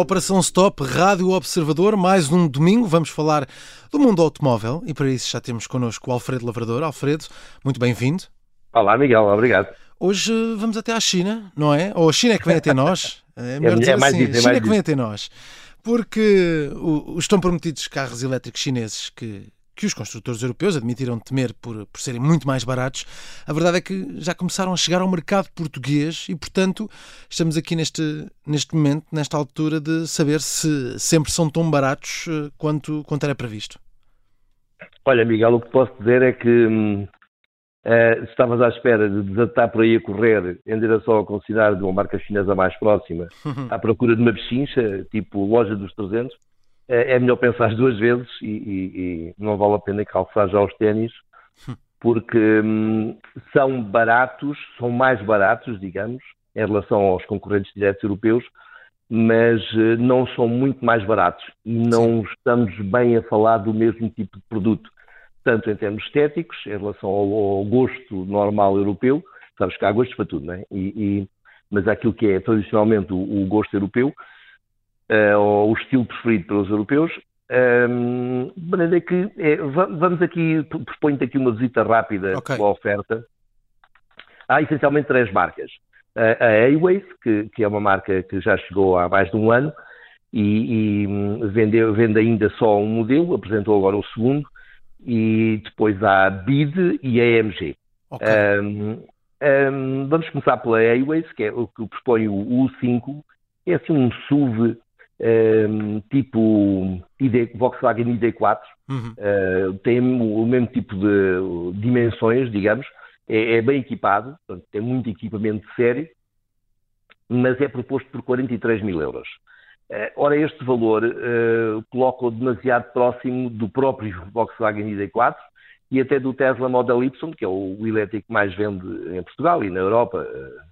Operação Stop, Rádio Observador, mais um domingo. Vamos falar do mundo automóvel e para isso já temos connosco o Alfredo Lavrador. Alfredo, muito bem-vindo. Olá, Miguel, obrigado. Hoje vamos até à China, não é? Ou a China é que vem até nós. É melhor é, dizer é assim, a China é que vem até nós. Porque os tão prometidos carros elétricos chineses que que os construtores europeus admitiram temer por, por serem muito mais baratos, a verdade é que já começaram a chegar ao mercado português e, portanto, estamos aqui neste, neste momento, nesta altura, de saber se sempre são tão baratos eh, quanto, quanto era previsto. Olha, Miguel, o que posso dizer é que hum, uh, estavas à espera de desatar por aí a correr em direção ao concessionário de uma marca chinesa mais próxima, à procura de uma pechincha, tipo loja dos 300, é, é melhor pensar duas vezes e, e, e, não vale a pena calçar já os ténis, porque hum, são baratos, são mais baratos, digamos, em relação aos concorrentes diretos europeus, mas uh, não são muito mais baratos e não estamos bem a falar do mesmo tipo de produto, tanto em termos estéticos, em relação ao, ao gosto normal europeu, sabes que há gostos para tudo, não é? E, mas aquilo que é tradicionalmente o, o gosto europeu, uh, ou o estilo preferido pelos europeus. Um, de maneira que é, vamos aqui, proponho aqui uma visita rápida okay. pela oferta. Há essencialmente três marcas. A, a Airways, que, que, é uma marca que já chegou há mais de um ano e, e hum, vende, vende ainda só um modelo, apresentou agora o segundo, e depois há a BID e a AMG. Okay. Um, um, vamos começar pela Airways, que é o que propõe o U5, é assim um SUV um, ehm, tipo ID, Volkswagen ID4, uhum. uh, tem o mesmo tipo de dimensões, digamos, é, é bem equipado, portanto, tem muito equipamento de série, mas é proposto por 43 mil euros. Uh, ora, este valor uh, coloca-o demasiado próximo do próprio Volkswagen ID4 e até do Tesla Model Y, que é o elétrico que mais vende em Portugal e na Europa, uh,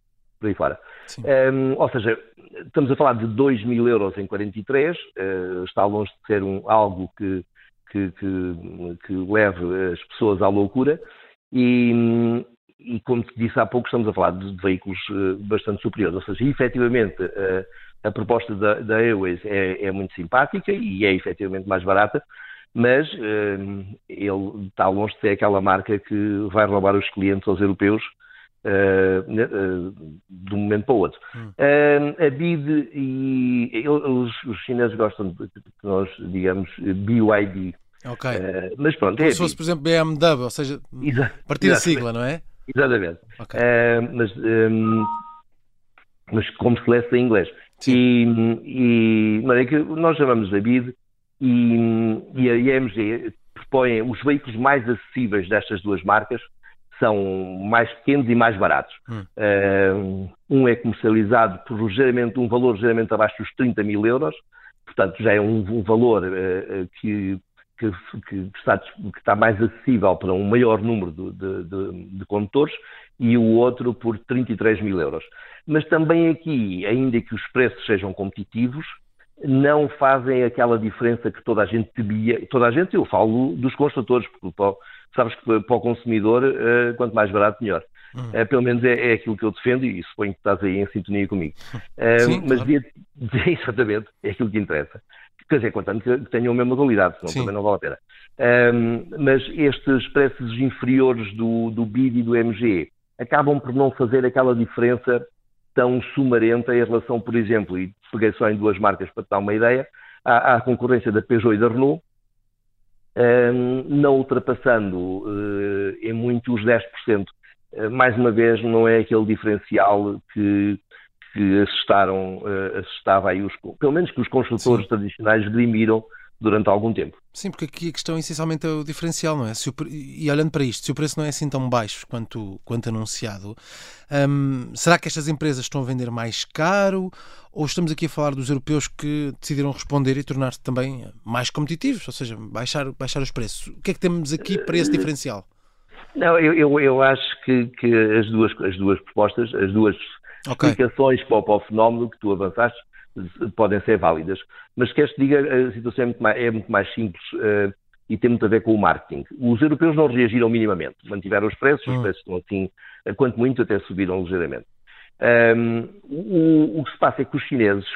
por aí fora. Um, ou seja, estamos a falar de 2 mil euros em 43, uh, eh, está longe de ser um, algo que, que, que, que, leve as pessoas à loucura. E, e, como te disse há pouco, estamos a falar de, veículos uh, bastante superiores, ou seja, efetivamente uh, a proposta da, da Airways é, é, muito simpática e é efetivamente mais barata, mas ele está longe de ser aquela marca que vai roubar os clientes aos europeus uh, de um momento para o outro. Hum. Uh, a BID e os, os, chineses gostam de que nós digamos BYD. Ok. Uh, mas pronto, Como é se fosse, por exemplo, BMW, ou seja, Exa partir da sigla, não é? Exatamente. Okay. mas, um, mas como se lesse em inglês. Sim. E, e é que nós chamamos a BID e, e a IMG propõem os veículos mais acessíveis destas duas marcas são mais pequenos e mais baratos. Hum. Uh, um é comercializado por ligeiramente, um valor ligeiramente abaixo dos 30 mil euros, portanto já é um, um valor uh, que, que, que, está, que, está, mais acessível para um maior número de, de, de, de condutores, e o outro por 33 mil euros. Mas também aqui, ainda que os preços sejam competitivos, não fazem aquela diferença que toda a gente temia, toda a gente, eu falo dos construtores, porque sabes que para o consumidor, uh, quanto mais barato, melhor. Uhum. Uh, pelo menos é, é, aquilo que eu defendo e suponho que estás aí em sintonia comigo. Uh, Sim, mas claro. devia, exatamente, é aquilo que interessa. Quer dizer, contanto que tenham a mesma qualidade, senão Sim. também não vale a pena. mas estes preços inferiores do, do BID e do MG acabam por não fazer aquela diferença tão sumarenta em relação, por exemplo, e peguei só em duas marcas para te dar uma ideia, à, à concorrência da Peugeot e da Renault, um, não ultrapassando uh, em muito os 10%. Uh, eh, mais uma vez, não é aquele diferencial que, que assustaram, uh, assustava aí os, pelo menos que os construtores Sim. tradicionais grimiram durante algum tempo. Sim, porque aqui a questão essencialmente é o diferencial, não é? O, e olhando para isto, se o preço não é assim tão baixo quanto, quanto anunciado, hum, será que estas empresas estão a vender mais caro ou estamos aqui a falar dos europeus que decidiram responder e tornar-se também mais competitivos, ou seja, baixar, baixar os preços? O que é que temos aqui para esse diferencial? Não, eu, eu, eu acho que, que, as, duas, as duas propostas, as duas okay. explicações para o, para o fenómeno que tu avançaste podem ser válidas. Mas queres que diga, a situação é muito mais, é muito mais simples uh, e tem muito a ver com o marketing. Os europeus não reagiram minimamente, mantiveram os preços, hum. os preços estão assim, quanto muito até subiram ligeiramente. Um, o, o, que se passa é que os chineses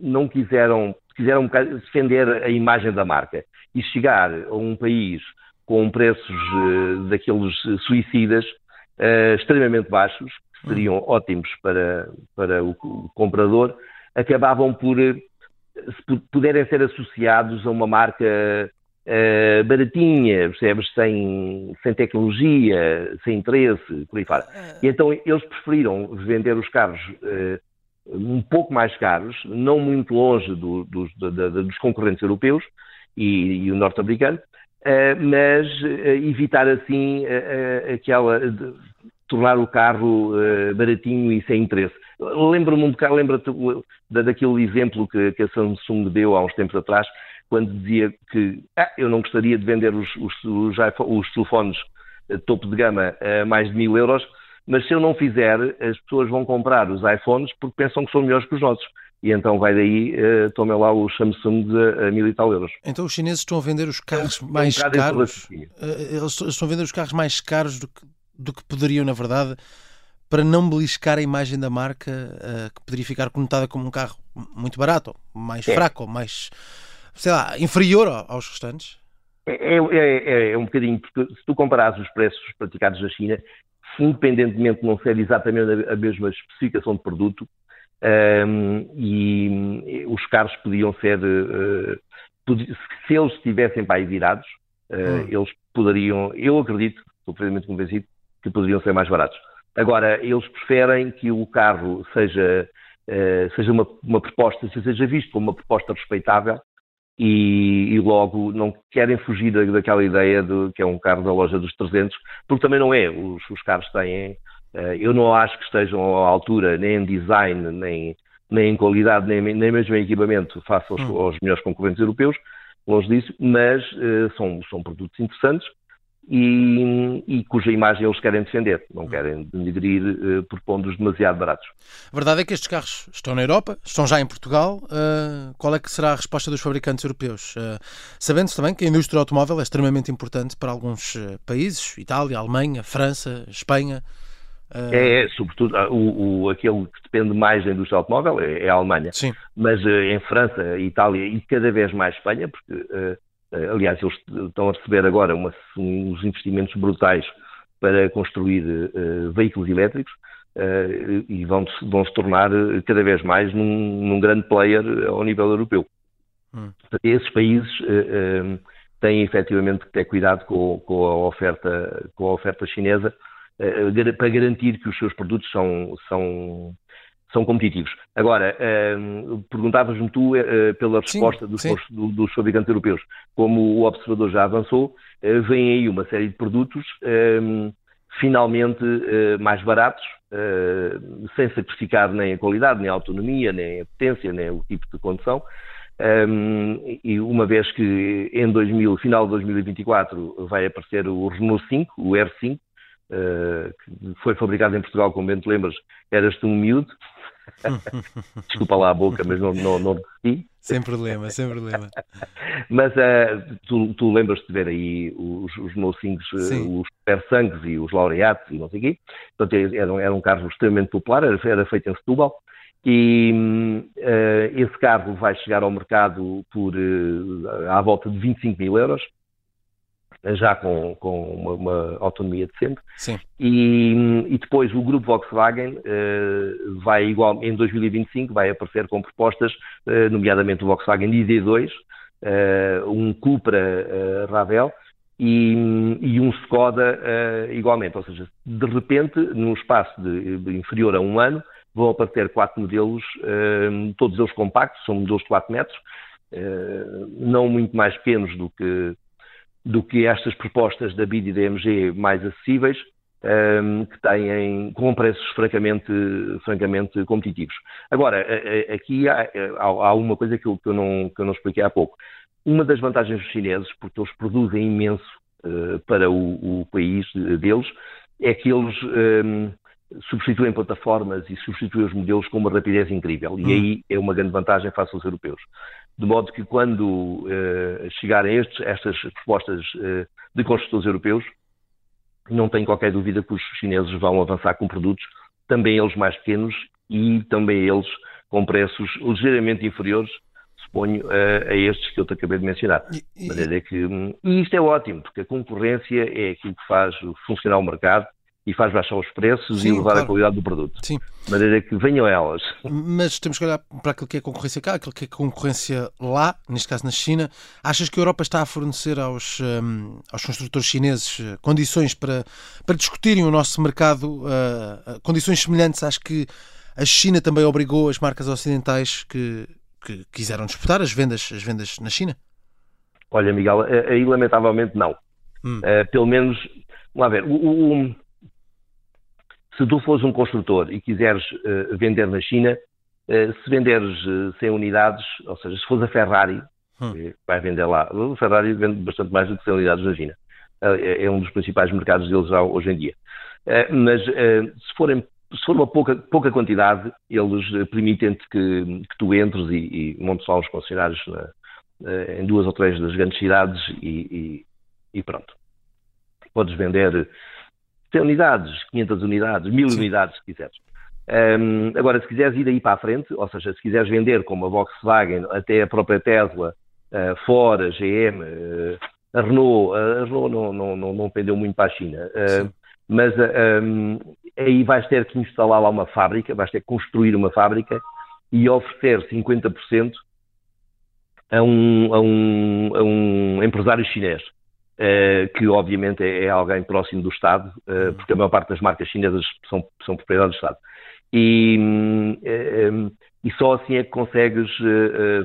não quiseram, quiseram defender a imagem da marca e chegar a um país com preços uh, daqueles suicidas uh, extremamente baixos, que seriam hum. ótimos para, para o, o comprador, acabavam por puderem ser associados a uma marca uh, baratinha, percebes? Sem, sem tecnologia, sem interesse, por aí fora. E então eles preferiram vender os carros uh, um pouco mais caros, não muito longe do, do, do, dos concorrentes europeus e, e o norte-americano, uh, mas evitar assim aquela. Tornar o carro baratinho e sem interesse. Lembro-me um bocado, lembra-te daquele exemplo que, que, a Samsung deu há uns tempos atrás, quando dizia que ah, eu não gostaria de vender os, os, os, os telefones eh, topo de gama a mais de mil euros, mas se eu não fizer, as pessoas vão comprar os iPhones porque pensam que são melhores que os nossos. E então vai daí, uh, toma lá os Samsung a, a mil e tal euros. Então os chineses estão a vender os carros mais um caros. Uh, eles estão a vender os carros mais caros do que, do que poderiam, na verdade, para não beliscar a imagem da marca, uh, que poderia ficar conotada como um carro muito barato, mais é. fraco, mais sei lá, inferior aos restantes? É, é, é, é, um bocadinho, porque se tu comparares os preços praticados na China, independentemente de não ser exatamente a mesma especificação de produto, um, e os carros podiam ser, uh, se eles estivessem para aí virados, uh, hum. eles poderiam, eu acredito, estou plenamente convencido, que poderiam ser mais baratos. Agora, eles preferem que o carro seja, uh, seja uma, uma proposta, seja visto como uma proposta respeitável e, e, logo não querem fugir daquela ideia de que é um carro da loja dos 300, porque também não é. Os, os carros têm. Uh, eu não acho que estejam à altura nem em design, nem, nem em qualidade, nem, nem mesmo em equipamento face aos, hum. aos melhores concorrentes europeus, longe disso, mas uh, são, são produtos interessantes e, e, cuja imagem eles querem defender, não querem denigrir uh, propondo-os demasiado baratos. A verdade é que estes carros estão na Europa, estão já em Portugal. Uh, qual é que será a resposta dos fabricantes europeus? Uh, Sabendo-se também que a indústria automóvel é extremamente importante para alguns países, Itália, Alemanha, França, Espanha. É, é, sobretudo, o, o, aquele que depende mais da indústria automóvel é, é a Alemanha. Sim. Mas em França, Itália e cada vez mais Espanha, porque eh, aliás, eles estão a receber agora uma, uns investimentos brutais para construir uh, veículos elétricos uh, e vão, vão, se tornar cada vez mais num, num grande player ao nível europeu. Hum. Esses países uh, têm efetivamente que ter cuidado com, com, a, oferta, com a oferta chinesa para garantir que os seus produtos são, são são competitivos. Agora, uh, perguntavas-me tu uh, pela resposta sim, dos, sim. Do, dos fabricantes europeus. Como o observador já avançou, uh, vem aí uma série de produtos ehm, finalmente mais baratos, sem sacrificar nem a qualidade, nem a autonomia, nem a potência, nem o tipo de condução. Um, e uma vez que em 2000, final de 2024 vai aparecer o Renault 5, o R5, uh, que foi fabricado em Portugal, como bem te lembras, eras-te um miúdo, Desculpa lá a boca, mas não, não, não Sem problema, sem problema. mas uh, tu, tu lembras-te de ver aí os, os mocinhos, eh, os Persangues e os laureatos e não sei o quê. Portanto, era, era um carro extremamente popular, era, era feito em Setúbal. E uh, esse carro vai chegar ao mercado por uh, à volta de 25 mil euros já com, com uma, uma, autonomia decente. Sim. E, e depois o grupo Volkswagen uh, vai igual, em 2025 vai aparecer com propostas, uh, nomeadamente o Volkswagen ID2, uh, eh, um Cupra Ravel e, e, um Skoda igualmente. Ou seja, de repente, num espaço de, de inferior a um ano, vão aparecer quatro modelos, todos eles compactos, são modelos de 4 metros, não muito mais pequenos do que do que estas propostas da BID e da MG mais acessíveis, um, que têm com preços francamente, francamente competitivos. Agora, aqui há, há uma coisa que eu, que, eu não, que eu não expliquei há pouco. Uma das vantagens dos chineses, porque eles produzem imenso uh, para o, o, país deles, é que eles um, substituem plataformas e substituem os modelos com uma rapidez incrível. E hum. aí é uma grande vantagem face aos europeus de modo que quando uh, chegarem estes, estas propostas uh, de construtores europeus, não tenho qualquer dúvida que os chineses vão avançar com produtos, também eles mais pequenos e também eles com preços ligeiramente inferiores, suponho, a, a estes que eu te acabei de mencionar. E, e... Que, hum, e isto é ótimo, porque a concorrência é aquilo que faz funcionar o mercado e faz baixar os preços Sim, e elevar claro. a qualidade do produto. Sim. De maneira que venham elas. Mas temos que olhar para aquilo que é concorrência cá, aquilo que é concorrência lá, neste caso na China. Achas que a Europa está a fornecer aos, um, aos construtores chineses eh, condições para, para discutirem o nosso mercado, uh, condições semelhantes às que a China também obrigou as marcas ocidentais que, que quiseram disputar as vendas, as vendas na China? Olha, Miguel, aí lamentavelmente não. Hum. Uh, pelo menos, vamos lá ver, o, o, se tu fores um construtor e quiseres uh, vender na China, uh, se venderes uh, 100 unidades, ou seja, se fores a Ferrari, hum. vai vender lá. O Ferrari vende bastante mais do que 100 unidades na China. É, é um dos principais mercados deles já hoje em dia. mas se, forem, se for uma pouca, pouca quantidade, eles permitem-te que, que, tu entres e, e montes lá os concessionários na, em duas ou três das grandes cidades e, e, e pronto. Podes vender 100 unidades, 500 unidades, 1000 unidades, se quiseres. Um, agora, se quiseres ir aí para a frente, ou seja, se quiseres vender como a Volkswagen, até a própria Tesla, uh, Ford, a GM, uh, a Renault, a Renault não, não, não, não pendeu muito para a China, uh, mas um, aí vais ter que instalar lá uma fábrica, vais ter que construir uma fábrica e oferecer 50% a um, a, um, a um empresário chinês. Uh, que obviamente é, é, alguém próximo do Estado, uh, porque a maior parte das marcas chinesas são, são propriedade do Estado. E, uh, e só assim é que consegues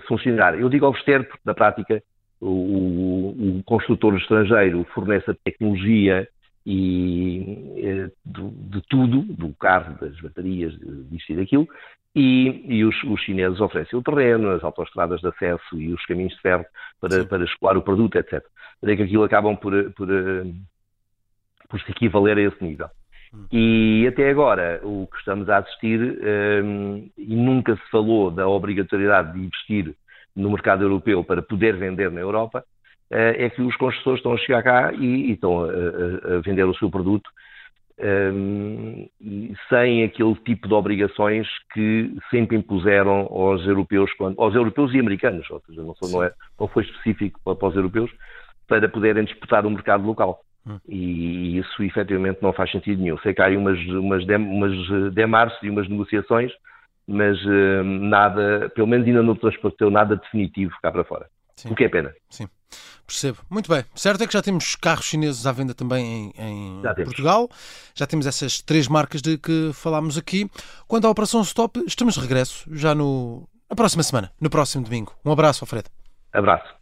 funcionar. Eu digo oferecer porque, na prática, o, o, o construtor estrangeiro fornece a tecnologia e de, de, tudo, do carro, das baterias, disto e daquilo, e, e os, os, chineses oferecem o terreno, as autoestradas de acesso e os caminhos de ferro para, para escoar o produto, etc. Daí que aquilo acabam por, por, eh, por se equivaler a esse nível. Hum. E até agora o que estamos a assistir, um, eh, e nunca se falou da obrigatoriedade de investir no mercado europeu para poder vender na Europa, é que os construtores estão a chegar cá e, e estão a, a, a, vender o seu produto um, sem aquele tipo de obrigações que sempre impuseram aos europeus, aos europeus e americanos, ou seja, não, não, é, não foi específico para, para os europeus, para poderem disputar o mercado local. Hum. E isso efetivamente não faz sentido nenhum. Sei que há aí umas, umas, dem, umas demarches e umas negociações, mas uh, nada, pelo menos ainda não transpareceu nada definitivo cá para fora. Sim. O que é pena. Sim. Percebo. Muito bem. Certo é que já temos carros chineses à venda também em, em já Portugal. Já temos essas três marcas de que falámos aqui. Quanto à Operação Stop, estamos de regresso já no, na próxima semana, no próximo domingo. Um abraço, Alfredo. Abraço.